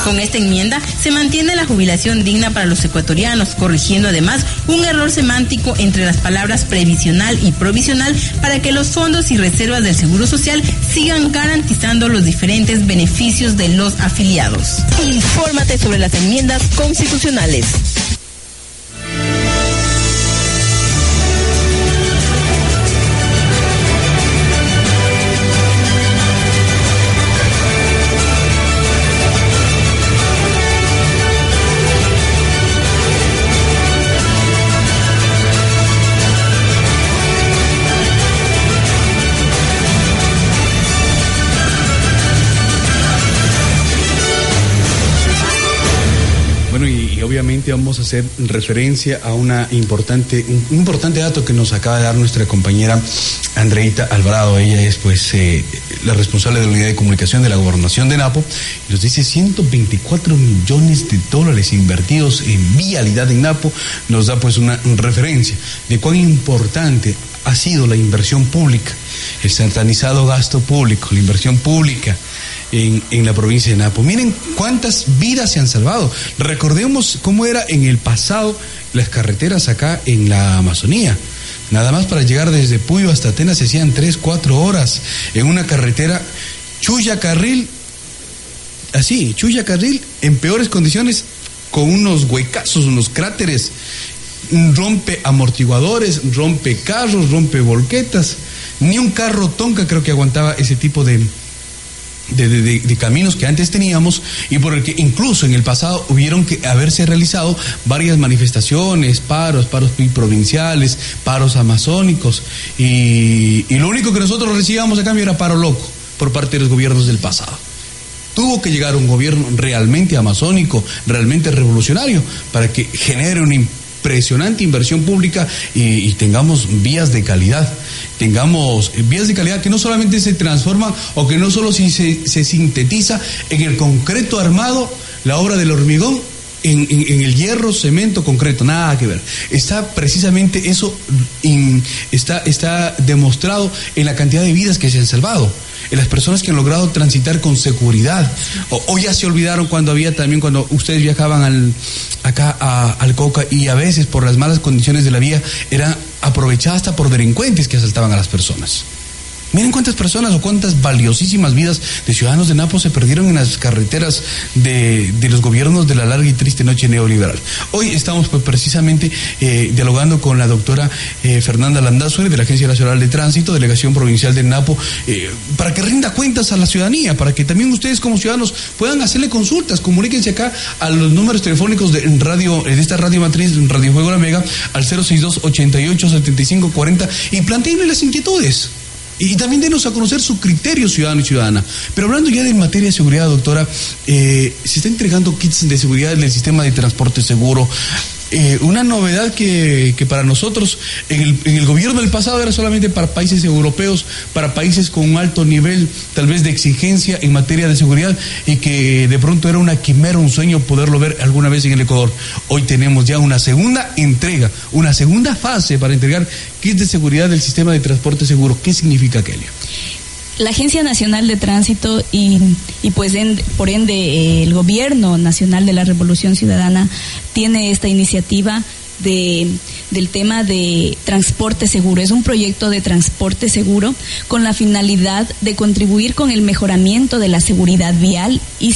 Con esta enmienda se mantiene la jubilación digna para los ecuatorianos, corrigiendo además un error semántico entre las palabras previsional y provisional para que los fondos y reservas del Seguro Social sigan garantizando los diferentes beneficios de los afiliados. Infórmate sobre las enmiendas constitucionales. Obviamente vamos a hacer referencia a una importante, un, importante dato que nos acaba de dar nuestra compañera Andreita Alvarado. Ella es pues eh, la responsable de la unidad de comunicación de la gobernación de Napo. Y nos dice 124 millones de dólares invertidos en vialidad en Napo. Nos da pues una referencia de cuán importante ha sido la inversión pública, el satanizado gasto público, la inversión pública en, en la provincia de Napo. Miren cuántas vidas se han salvado. Recordemos cómo era en el pasado las carreteras acá en la Amazonía. Nada más para llegar desde Puyo hasta Atenas se hacían tres, cuatro horas en una carretera Chuya Carril, así, Chuya Carril, en peores condiciones, con unos huecazos, unos cráteres, rompe amortiguadores, rompe carros, rompe volquetas. Ni un carro tonka creo que aguantaba ese tipo de, de, de- caminos que antes teníamos y por el que incluso en el pasado hubieron que haberse realizado varias manifestaciones, paros, paros provinciales, paros amazónicos y, y lo único que nosotros recibíamos a cambio era paro loco por parte de los gobiernos del pasado. Tuvo que llegar un gobierno realmente amazónico, realmente revolucionario, para que genere una impresionante inversión pública y, tengamos vías de calidad. Tengamos vías de calidad que no solamente se transforman o que no solo se, se sintetiza en el concreto armado, la obra del hormigón, en, el hierro, cemento, concreto, nada que ver. Está precisamente eso, está, está demostrado en la cantidad de vidas que se han salvado, en las personas que han logrado transitar con seguridad. O, ya se olvidaron cuando había también, cuando ustedes viajaban al, acá a- al Coca y a veces por las malas condiciones de la vía era aprovechada hasta por delincuentes que asaltaban a las personas. Miren cuántas personas o cuántas valiosísimas vidas de ciudadanos de Napo se perdieron en las carreteras de, de los gobiernos de la larga y triste noche neoliberal. Hoy estamos pues, precisamente eh, dialogando con la doctora eh, Fernanda Landazuri de la Agencia Nacional de Tránsito, Delegación Provincial de Napo, eh, para que rinda cuentas a la ciudadanía, para que también ustedes como ciudadanos puedan hacerle consultas. Comuníquense acá a los números telefónicos de radio, de esta radio matriz, Radio Juego La Mega, al 062 88 75 40 y planteenle las inquietudes. Y también denos a conocer su criterio ciudadano y ciudadana. Pero hablando ya de materia de seguridad, doctora, eh, se está entregando kits de seguridad en el sistema de transporte seguro. Eh, una novedad que, que para nosotros en el, en el, gobierno del pasado era solamente para países europeos, para países con un alto nivel tal vez de exigencia en materia de seguridad y que de pronto era una quimera, un sueño poderlo ver alguna vez en el Ecuador. Hoy tenemos ya una segunda entrega, una segunda fase para entregar kits de seguridad del sistema de transporte seguro. ¿Qué significa aquello? La Agencia Nacional de Tránsito y, pues en, por ende el Gobierno Nacional de la Revolución Ciudadana tiene esta iniciativa de, del tema de transporte seguro. Es un proyecto de transporte seguro con la finalidad de contribuir con el mejoramiento de la seguridad vial y,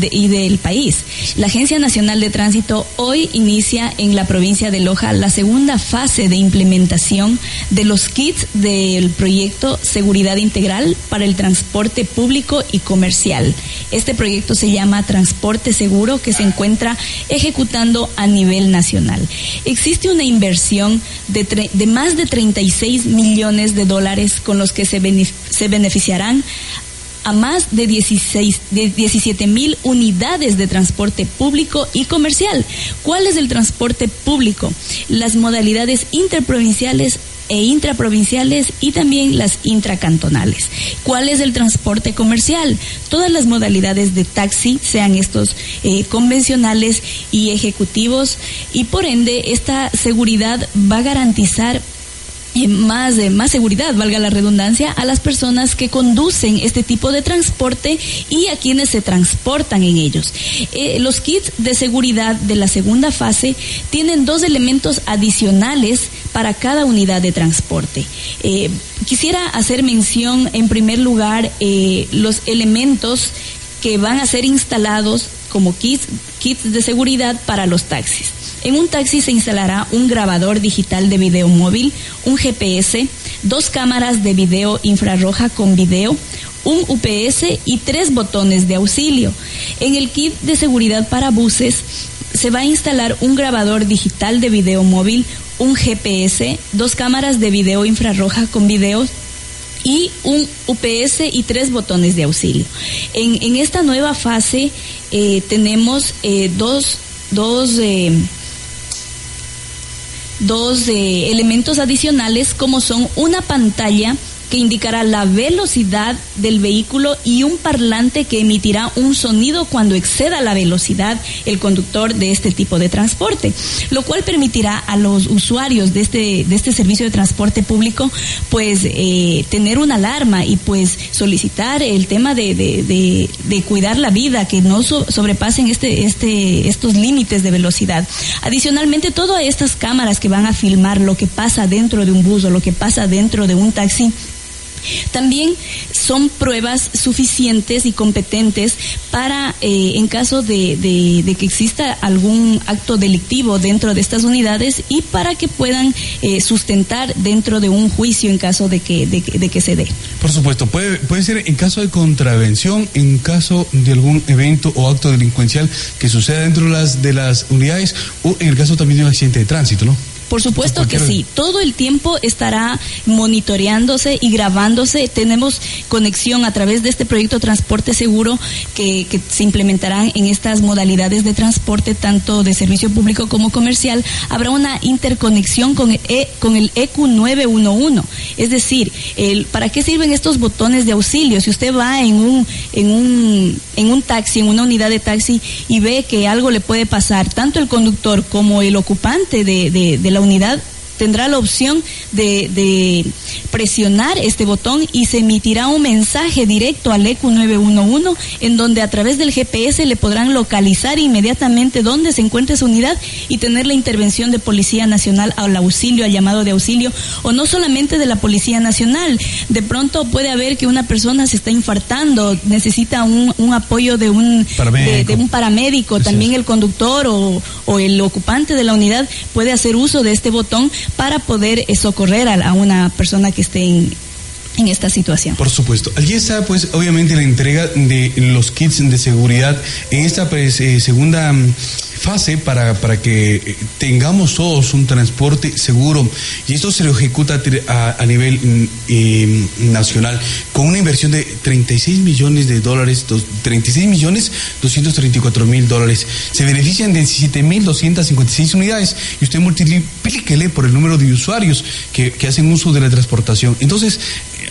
y del país. La Agencia Nacional de Tránsito hoy inicia en la provincia de Loja la segunda fase de implementación de los kits del proyecto Seguridad Integral para el Transporte Público y Comercial. Este proyecto se llama Transporte Seguro que se encuentra ejecutando a nivel nacional Existe una inversión de, de, más de 36 millones de dólares con los que se, se beneficiarán a más de, 16, de 17 mil unidades de transporte público y comercial. ¿Cuál es el transporte público? Las modalidades interprovinciales e intraprovinciales y también las intracantonales. ¿Cuál es el transporte comercial? Todas las modalidades de taxi, sean estos eh, convencionales y ejecutivos, y por ende esta seguridad va a garantizar más, más seguridad, valga la redundancia, a las personas que conducen este tipo de transporte y a quienes se transportan en ellos. Eh, los kits de seguridad de la segunda fase tienen dos elementos adicionales para cada unidad de transporte. Eh, quisiera hacer mención, en primer lugar, eh, los elementos que van a ser instalados como kits, kits de seguridad para los taxis. En un taxi se instalará un grabador digital de video móvil, un GPS, dos cámaras de video infrarroja con video, un UPS y tres botones de auxilio. En el kit de seguridad para buses se va a instalar un grabador digital de video móvil, un GPS, dos cámaras de video infrarroja con video y un UPS y tres botones de auxilio. En, esta nueva fase eh, tenemos eh, dos, dos eh, dos eh, elementos adicionales como son una pantalla que indicará la velocidad del vehículo y un parlante que emitirá un sonido cuando exceda la velocidad el conductor de este tipo de transporte, lo cual permitirá a los usuarios de este, de este servicio de transporte público pues eh, tener una alarma y pues solicitar el tema de, de, de, cuidar la vida, que no sobrepasen este, este, estos límites de velocidad. Adicionalmente, todas estas cámaras que van a filmar lo que pasa dentro de un bus o lo que pasa dentro de un taxi, también son pruebas suficientes y competentes para, eh, en caso de, que exista algún acto delictivo dentro de estas unidades y para que puedan eh, sustentar dentro de un juicio en caso de que, de, de, que se dé. Por supuesto, puede, puede ser en caso de contravención, en caso de algún evento o acto delincuencial que suceda dentro de las, de las unidades o en el caso también de un accidente de tránsito, ¿no? Por supuesto que sí. Todo el tiempo estará monitoreándose y grabándose. Tenemos conexión a través de este proyecto Transporte Seguro que, que se implementarán en estas modalidades de transporte, tanto de servicio público como comercial. Habrá una interconexión con el, e, con el EQ 911. Es decir, el, ¿para qué sirven estos botones de auxilio? Si usted va en un, en un, en un taxi, en una unidad de taxi y ve que algo le puede pasar, tanto el conductor como el ocupante de, de, de la unidad tendrá la opción de, de, presionar este botón y se emitirá un mensaje directo al EQ 911 en donde a través del GPS le podrán localizar inmediatamente dónde se encuentra esa unidad y tener la intervención de Policía Nacional al auxilio, al llamado de auxilio, o no solamente de la Policía Nacional. De pronto puede haber que una persona se está infartando, necesita un, un apoyo de un paramédico, de, de un paramédico también el conductor o, o el ocupante de la unidad puede hacer uso de este botón para poder eh, socorrer a, una persona que esté en, en esta situación. Por supuesto. Allí está, pues, obviamente la entrega de los kits de seguridad en esta pues, eh, segunda mm, fase para, para que eh, tengamos todos un transporte seguro y esto se lo ejecuta a, a nivel mm, eh, nacional con una inversión de 36 millones de dólares, dos, 36 millones 234 mil dólares. Se benefician de 17 mil 256 unidades y usted multiplíquele por el número de usuarios que, que hacen uso de la transportación. Entonces,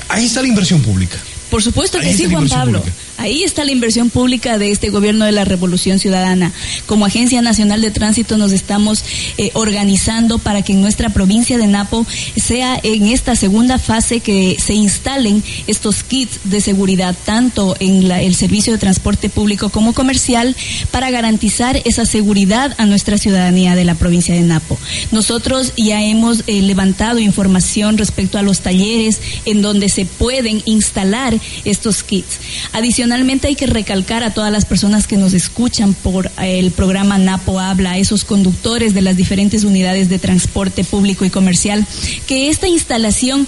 ahí está la inversión pública. Por supuesto que sí, Juan Pablo. pública. Ahí está la inversión pública de este gobierno de la Revolución Ciudadana. Como Agencia Nacional de Tránsito nos estamos eh, organizando para que en nuestra provincia de Napo sea en esta segunda fase que se instalen estos kits de seguridad, tanto en el servicio de transporte público como comercial, para garantizar esa seguridad a nuestra ciudadanía de la provincia de Napo. Nosotros ya hemos eh, levantado información respecto a los talleres en donde se pueden instalar estos kits. Adicionalmente hay que recalcar a todas las personas que nos escuchan por eh, el programa Napo Habla, a esos conductores de las diferentes unidades de transporte público y comercial, que esta instalación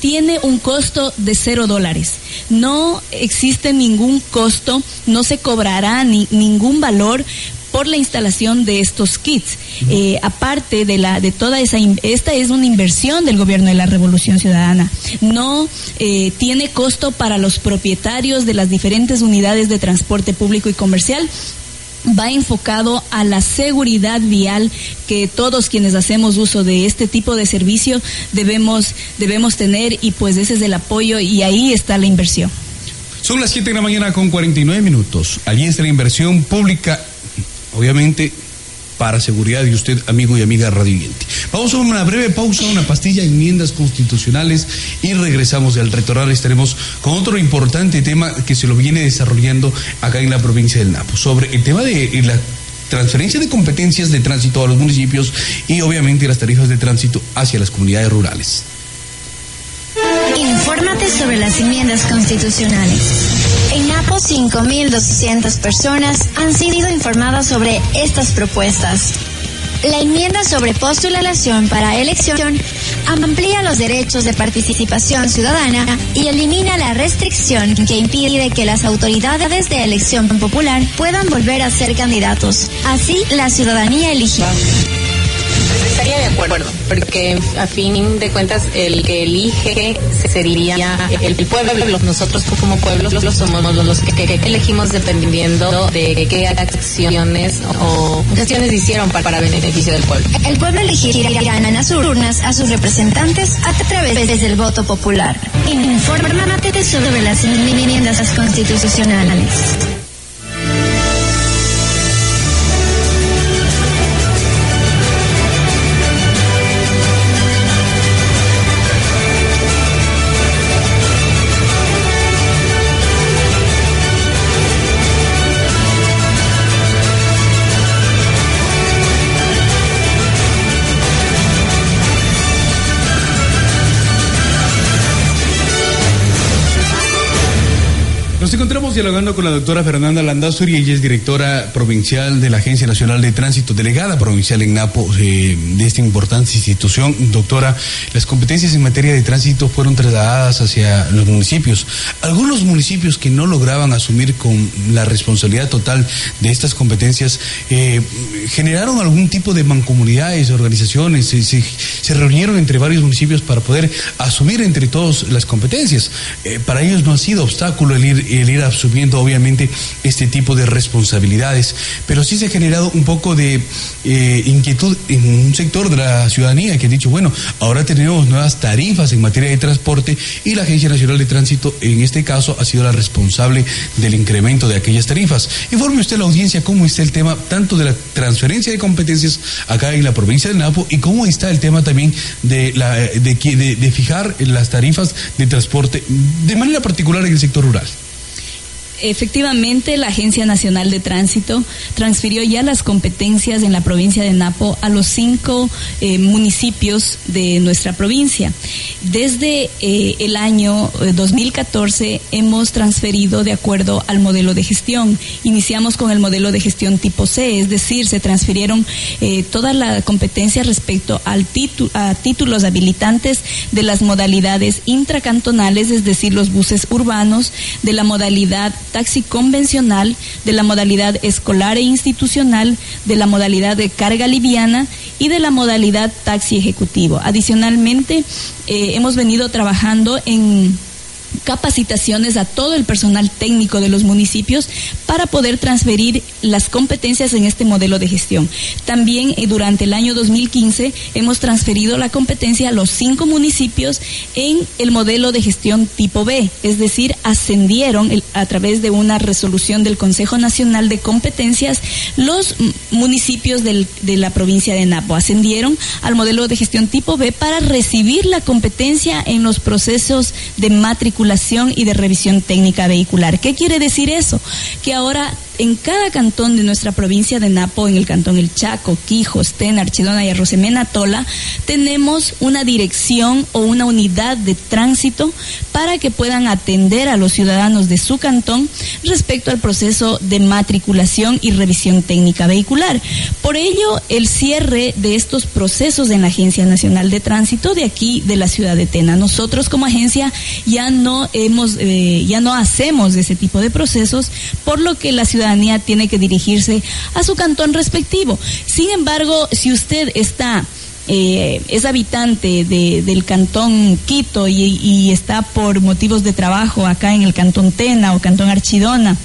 tiene un costo de cero dólares. No existe ningún costo, no se cobrará ni, ningún valor por la instalación de estos kits. Eh, aparte de la de toda esa esta es una inversión del gobierno de la Revolución Ciudadana. No eh, tiene costo para los propietarios de las diferentes unidades de transporte público y comercial va enfocado a la seguridad vial que todos quienes hacemos uso de este tipo de servicio debemos debemos tener y pues ese es el apoyo y ahí está la inversión. Son las 7 de la mañana con 49 minutos. Allí está la inversión pública, obviamente, para seguridad de usted, amigo y amiga radioyente. Vamos a una breve pausa, una pastilla, enmiendas constitucionales y regresamos al retornar. Estaremos con otro importante tema que se lo viene desarrollando acá en la provincia del Napo, sobre el tema de eh, la transferencia de competencias de tránsito a los municipios y obviamente las tarifas de tránsito hacia las comunidades rurales. Infórmate sobre las enmiendas constitucionales. Napo, 5.200 personas han sido informadas sobre estas propuestas. La enmienda sobre postulación para elección amplía los derechos de participación ciudadana y elimina la restricción que impide que las autoridades de elección popular puedan volver a ser candidatos. Así, la ciudadanía elige. Estaría de acuerdo, porque a fin de cuentas el que elige sería el pueblo. Nosotros como pueblo somos los que, que elegimos dependiendo de qué acciones o acciones hicieron para, para beneficio del pueblo. El pueblo elegirá en las urnas a sus representantes a través del voto popular. Infórmate sobre las enmiendas constitucionales. Nos encontramos dialogando con la doctora Fernanda Landazuri, ella es directora provincial de la Agencia Nacional de Tránsito, delegada provincial en Napo eh, de esta importante institución. Doctora, las competencias en materia de tránsito fueron trasladadas hacia los municipios. Algunos municipios que no lograban asumir con la responsabilidad total de estas competencias eh, generaron algún tipo de mancomunidades, organizaciones, se, se, reunieron entre varios municipios para poder asumir entre todos las competencias. Eh, para ellos no ha sido obstáculo el ir el ir asumiendo obviamente este tipo de responsabilidades, pero sí se ha generado un poco de eh, inquietud en un sector de la ciudadanía que ha dicho, bueno, ahora tenemos nuevas tarifas en materia de transporte y la Agencia Nacional de Tránsito en este caso ha sido la responsable del incremento de aquellas tarifas. Informe usted a la audiencia cómo está el tema tanto de la transferencia de competencias acá en la provincia de Napo y cómo está el tema también de, la, de, de fijar las tarifas de transporte de manera particular en el sector rural. Efectivamente, la Agencia Nacional de Tránsito transfirió ya las competencias en la provincia de Napo a los cinco eh, municipios de nuestra provincia. Desde eh, el año 2014 hemos transferido de acuerdo al modelo de gestión. Iniciamos con el modelo de gestión tipo C, es decir, se transfirieron eh, toda la competencia respecto al titu a títulos habilitantes de las modalidades intracantonales, es decir, los buses urbanos, de la modalidad taxi convencional, de la modalidad escolar e institucional, de la modalidad de carga liviana y de la modalidad taxi ejecutivo. Adicionalmente, eh, hemos venido trabajando en capacitaciones a todo el personal técnico de los municipios para poder transferir las competencias en este modelo de gestión. También eh, durante el año 2015 hemos transferido la competencia a los cinco municipios en el modelo de gestión tipo B, es decir, ascendieron a través de una resolución del Consejo Nacional de Competencias los municipios de la provincia de Napo, ascendieron al modelo de gestión tipo B para recibir la competencia en los procesos de y de revisión técnica vehicular. ¿Qué quiere decir eso? Que ahora en cada cantón de nuestra provincia de Napo, en el cantón El Chaco, Quijos, Tena, Archidona y Arrosemena Tola, tenemos una dirección o una unidad de tránsito para que puedan atender a los ciudadanos de su cantón respecto al proceso de matriculación y revisión técnica vehicular. Por ello, el cierre de estos procesos en la Agencia Nacional de Tránsito de aquí de la ciudad de Tena. Nosotros como agencia ya no hemos, eh, ya no hacemos ese tipo de procesos, por lo que la ciudad tiene que dirigirse a su cantón respectivo. Sin embargo, si usted está eh, es habitante del cantón Quito y, está por motivos de trabajo acá en el cantón Tena o cantón Archidona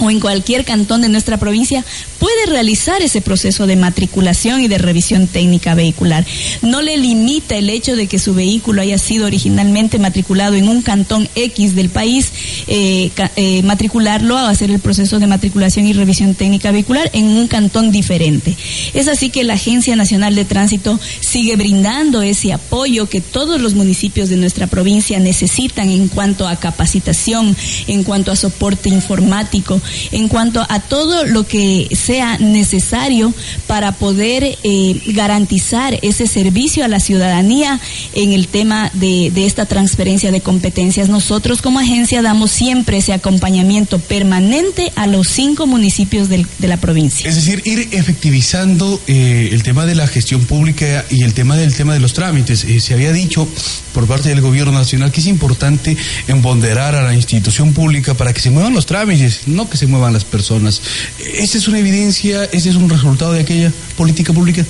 o en cualquier cantón de nuestra provincia puede realizar ese proceso de matriculación y de revisión técnica vehicular. No le limita el hecho de que su vehículo haya sido originalmente matriculado en un cantón X del país, eh, eh, matricularlo a hacer el proceso de matriculación y revisión técnica vehicular en un cantón diferente. Es así que la Agencia Nacional de Tránsito sigue brindando ese apoyo que todos los municipios de nuestra provincia necesitan en cuanto a capacitación, en cuanto a soporte informático, en cuanto a todo lo que sea necesario para poder eh, garantizar ese servicio a la ciudadanía en el tema de, esta transferencia de competencias. Nosotros como agencia damos siempre ese acompañamiento permanente a los cinco municipios de la provincia. Es decir, ir efectivizando eh, el tema de la gestión pública y el tema del tema de los trámites. Eh, se había dicho por parte del gobierno nacional que es importante empoderar a la institución pública para que se muevan los trámites, no que se muevan las personas. ¿Esa es una evidencia, ese es un resultado de aquella política pública?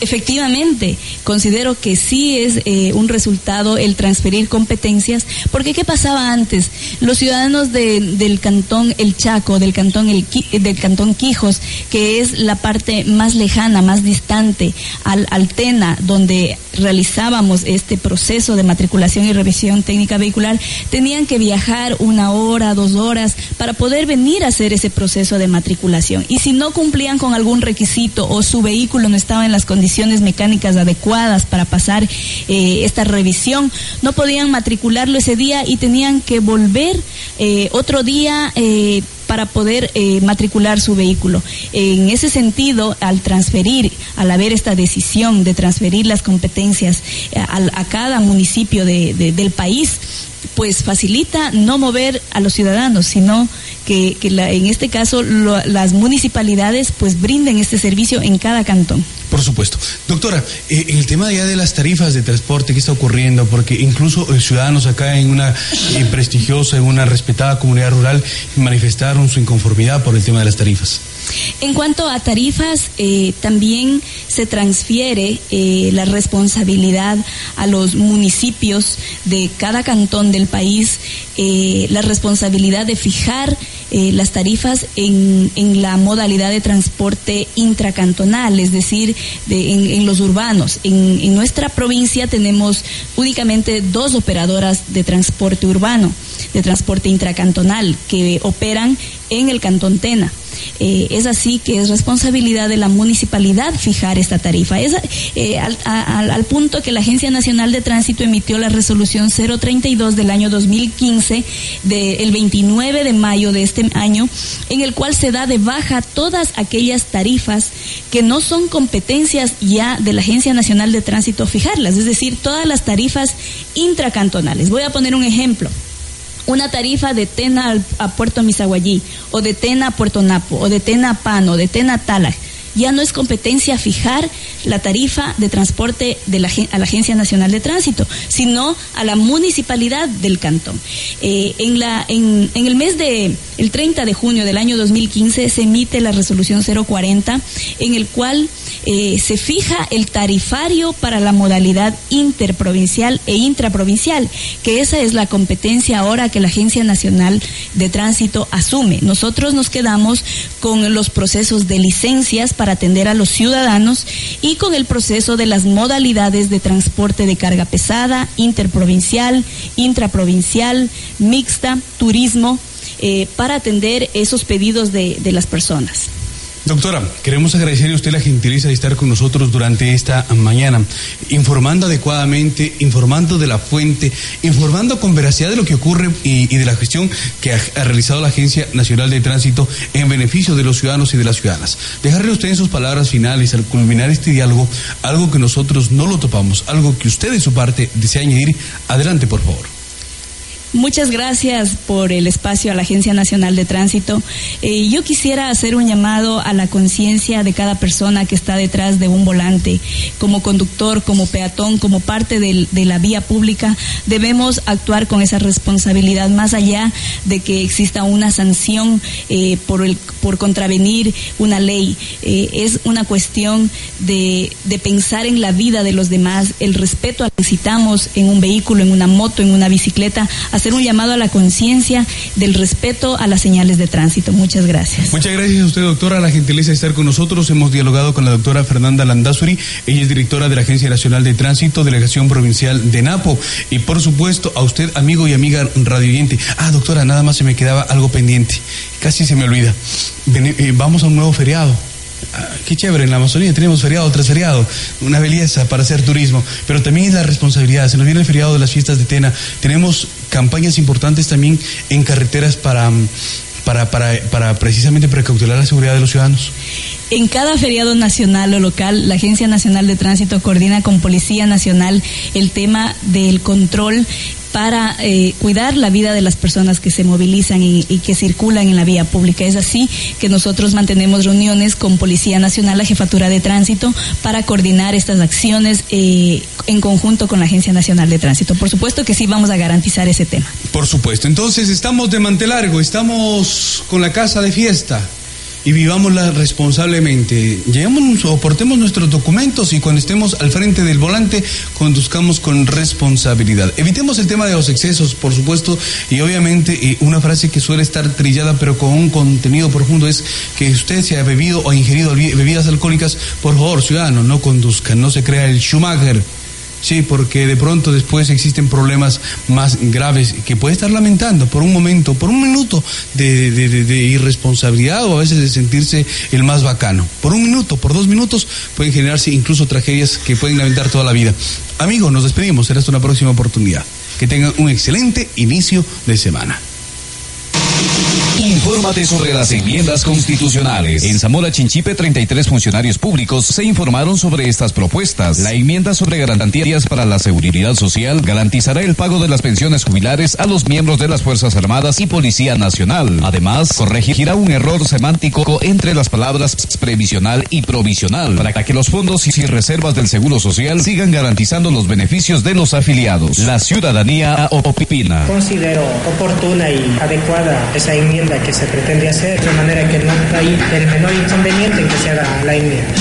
Efectivamente, considero que sí es eh, un resultado el transferir competencias, porque ¿qué pasaba antes? Los ciudadanos del cantón El Chaco, del cantón, el, del cantón Quijos, que es la parte más lejana, más distante al, al TENA, donde realizábamos este proceso de matriculación y revisión técnica vehicular, tenían que viajar una hora, dos horas para poder venir a hacer ese proceso de matriculación. Y si no cumplían con algún requisito o su vehículo no estaba en las condiciones mecánicas adecuadas para pasar eh, esta revisión, no podían matricularlo ese día y tenían que volver eh, otro día eh, para poder matricular su vehículo. En ese sentido, al transferir, al haber esta decisión de transferir las competencias a, cada municipio del país, pues facilita no mover a los ciudadanos, sino que, en este caso las municipalidades pues brinden este servicio en cada cantón. Por supuesto. Doctora, eh, en el tema ya de las tarifas de transporte, ¿qué está ocurriendo? Porque incluso eh, ciudadanos acá en una eh, prestigiosa, en una respetada comunidad rural, manifestaron su inconformidad por el tema de las tarifas. En cuanto a tarifas, también se transfiere la responsabilidad a los municipios de cada cantón del país, la responsabilidad de fijar eh, las tarifas en, en, la modalidad de transporte intracantonal, es decir, de, en, en, los urbanos. En, en nuestra provincia tenemos únicamente dos operadoras de transporte urbano, de transporte intracantonal, que operan en el Cantón Tena. Eh, es así que es responsabilidad de la municipalidad fijar esta tarifa. Eh, al, al, punto que la Agencia Nacional de Tránsito emitió la resolución 032 del año 2015, del 29 de mayo de este año, en el cual se da de baja todas aquellas tarifas que no son competencias ya de la Agencia Nacional de Tránsito fijarlas, es decir, todas las tarifas intracantonales. Voy a poner un ejemplo una tarifa de Tena a Puerto Misaguayí, o de Tena a Puerto Napo, o de Tena a Pano, o de Tena a Tala, ya no es competencia fijar la tarifa de transporte de la, a la Agencia Nacional de Tránsito, sino a la municipalidad del cantón. Eh, en, la, en, en el mes de, el 30 de junio del año 2015 se emite la resolución 040 en el cual eh, se fija el tarifario para la modalidad interprovincial e intraprovincial, que esa es la competencia ahora que la Agencia Nacional de Tránsito asume. Nosotros nos quedamos con los procesos de licencias para atender a los ciudadanos y con el proceso de las modalidades de transporte de carga pesada, interprovincial, intraprovincial, mixta, turismo, eh, para atender esos pedidos de, de las personas. Doctora, queremos agradecerle a usted la gentileza de estar con nosotros durante esta mañana, informando adecuadamente, informando de la fuente, informando con veracidad de lo que ocurre y, de la gestión que ha, ha, realizado la Agencia Nacional de Tránsito en beneficio de los ciudadanos y de las ciudadanas. Dejarle a usted en sus palabras finales, al culminar este diálogo, algo que nosotros no lo topamos, algo que usted de su parte desea añadir. Adelante, por favor. Muchas gracias por el espacio a la Agencia Nacional de Tránsito. Eh, yo quisiera hacer un llamado a la conciencia de cada persona que está detrás de un volante, como conductor, como peatón, como parte de la vía pública. Debemos actuar con esa responsabilidad más allá de que exista una sanción eh, por, el, por contravenir una ley. Eh, es una cuestión de, de pensar en la vida de los demás, el respeto al que necesitamos en un vehículo, en una moto, en una bicicleta hacer un llamado a la conciencia del respeto a las señales de tránsito. Muchas gracias. Muchas gracias a usted, doctora, la gentileza de estar con nosotros. Hemos dialogado con la doctora Fernanda Landazuri. Ella es directora de la Agencia Nacional de Tránsito, Delegación Provincial de Napo. Y por supuesto, a usted, amigo y amiga radioyente. Ah, doctora, nada más se me quedaba algo pendiente. Casi se me olvida. Eh, vamos a un nuevo feriado. Ah, qué chévere, en la Amazonía tenemos feriado tras feriado, una belleza para hacer turismo, pero también es la responsabilidad, se nos viene el feriado de las fiestas de Tena, tenemos campañas importantes también en carreteras para, para, para, para precisamente precautelar la seguridad de los ciudadanos. En cada feriado nacional o local, la Agencia Nacional de Tránsito coordina con Policía Nacional el tema del control para eh, cuidar la vida de las personas que se movilizan y, y, que circulan en la vía pública. Es así que nosotros mantenemos reuniones con Policía Nacional, la Jefatura de Tránsito, para coordinar estas acciones eh, en conjunto con la Agencia Nacional de Tránsito. Por supuesto que sí vamos a garantizar ese tema. Por supuesto. Entonces estamos de mantelargo, estamos con la casa de fiesta y vivámosla responsablemente. Llevemos o portemos nuestros documentos y cuando estemos al frente del volante conduzcamos con responsabilidad. Evitemos el tema de los excesos, por supuesto, y obviamente eh, una frase que suele estar trillada pero con un contenido profundo es que usted se ha bebido o ingerido bebidas alcohólicas, por favor, ciudadano, no conduzca, no se crea el Schumacher. Sí, porque de pronto después existen problemas más graves que puede estar lamentando por un momento, por un minuto de, de, de, de, irresponsabilidad o a veces de sentirse el más bacano. Por un minuto, por dos minutos pueden generarse incluso tragedias que pueden lamentar toda la vida. Amigos, nos despedimos, será hasta una próxima oportunidad. Que tengan un excelente inicio de semana. Infórmate sobre las enmiendas constitucionales. En Zamora Chinchipe, 33 funcionarios públicos se informaron sobre estas propuestas. La enmienda sobre garantías para la seguridad social garantizará el pago de las pensiones jubilares a los miembros de las Fuerzas Armadas y Policía Nacional. Además, corregirá un error semántico entre las palabras previsional y provisional para que los fondos y reservas del Seguro Social sigan garantizando los beneficios de los afiliados. La ciudadanía opina. Considero oportuna y adecuada esa enmienda que se pretende hacer, de manera que no hay el menor inconveniente en que se haga la enmienda.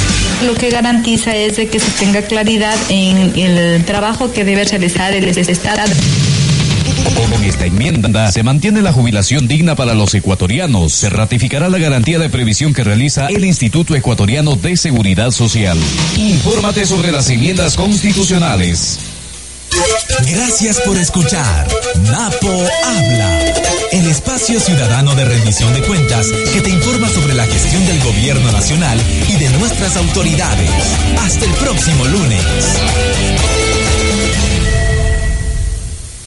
Lo que garantiza es de que se tenga claridad en el trabajo que debe realizar el Estado. Con esta enmienda se mantiene la jubilación digna para los ecuatorianos. Se ratificará la garantía de previsión que realiza el Instituto Ecuatoriano de Seguridad Social. Infórmate sobre las enmiendas constitucionales. Gracias por escuchar Napo Habla, el espacio ciudadano de rendición de cuentas que te informa sobre la gestión del gobierno nacional y de nuestras autoridades. Hasta el próximo lunes.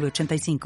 906985.